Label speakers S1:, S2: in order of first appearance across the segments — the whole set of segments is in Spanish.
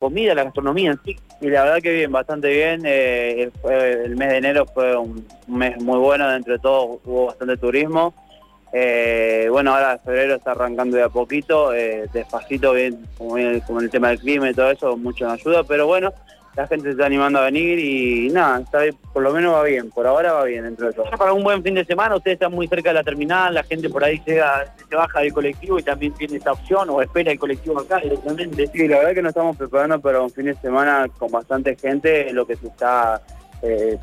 S1: comida, la gastronomía en sí. Y la verdad que bien, bastante bien. Eh, el, mes de enero fue un, mes muy bueno, dentro de todo hubo bastante turismo. Eh, bueno, ahora febrero está arrancando de a poquito, eh, despacito, bien, como, como el tema del clima y todo eso, mucho nos ayuda, pero bueno, la gente se está animando a venir y nada, está, por lo menos va bien, por ahora va bien dentro de todo.
S2: Para un buen fin de semana, ustedes están muy cerca de la terminal, la gente por ahí llega, se baja del colectivo y también tiene esta opción o espera el colectivo acá directamente.
S1: Sí, la verdad que nos estamos preparando para un fin de semana con bastante gente, lo que se está, eh,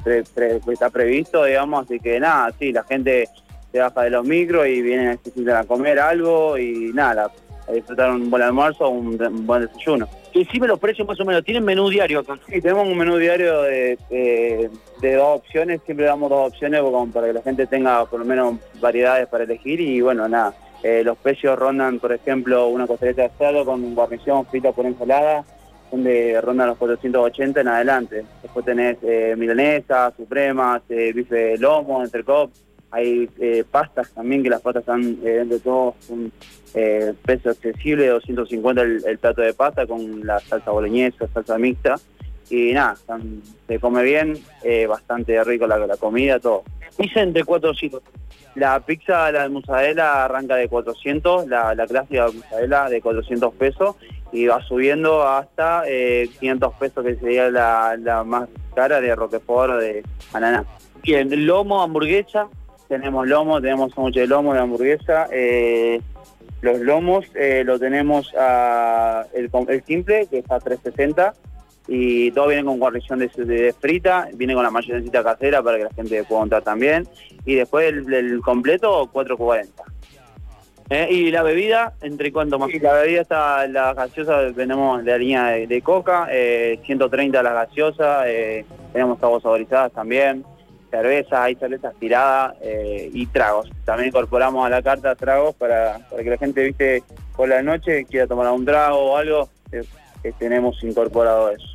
S1: está previsto, digamos, así que nada, sí, la gente se baja de los micros y vienen a comer algo y nada, a disfrutar un buen almuerzo o un, buen desayuno.
S2: Decime los precios más o menos, ¿tienen menú diario acá?
S1: Sí, tenemos un menú diario de, de, dos opciones, siempre damos dos opciones para que la gente tenga por lo menos variedades para elegir y bueno, nada, eh, los precios rondan, por ejemplo, una costeleta de cerdo con guarnición frita por ensalada, donde rondan los 480 en adelante. Después tenés eh, milanesa, supremas, eh, bife lomo, entrecop, hay eh, pastas también, que las pastas están eh, de todo un eh, peso accesible, 250 el, plato de pasta con la salsa boloñesa, salsa mixta. Y nada, se come bien, bastante rico la, comida, todo.
S2: Dicen de 400.
S1: La pizza, la de mozzarella arranca de 400, la, clásica de mozzarella de 400 pesos y va subiendo hasta 500 pesos que sería la, la más cara de Roquefort de ananá.
S2: Bien, lomo, hamburguesa,
S1: tenemos lomo, tenemos mucho de lomo de hamburguesa. Eh, los lomos eh, lo tenemos a el, simple, que está a 360, y todo viene con guarnición de, frita, viene con la mayonesita casera para que la gente pueda montar también, y después el, completo 440.
S2: Eh, ¿Y la bebida, entre cuánto más?
S1: la bebida está, la gaseosa tenemos la línea de, coca, 130 las gaseosas, tenemos aguas saborizadas también cerveza, hay cerveza aspirada eh, y tragos. También incorporamos a la carta tragos para, que la gente, viste, por la noche quiera tomar un trago o algo, que tenemos incorporado eso.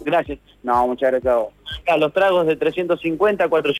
S2: Gracias.
S1: No, muchas gracias a vos.
S2: los tragos de 350, 400.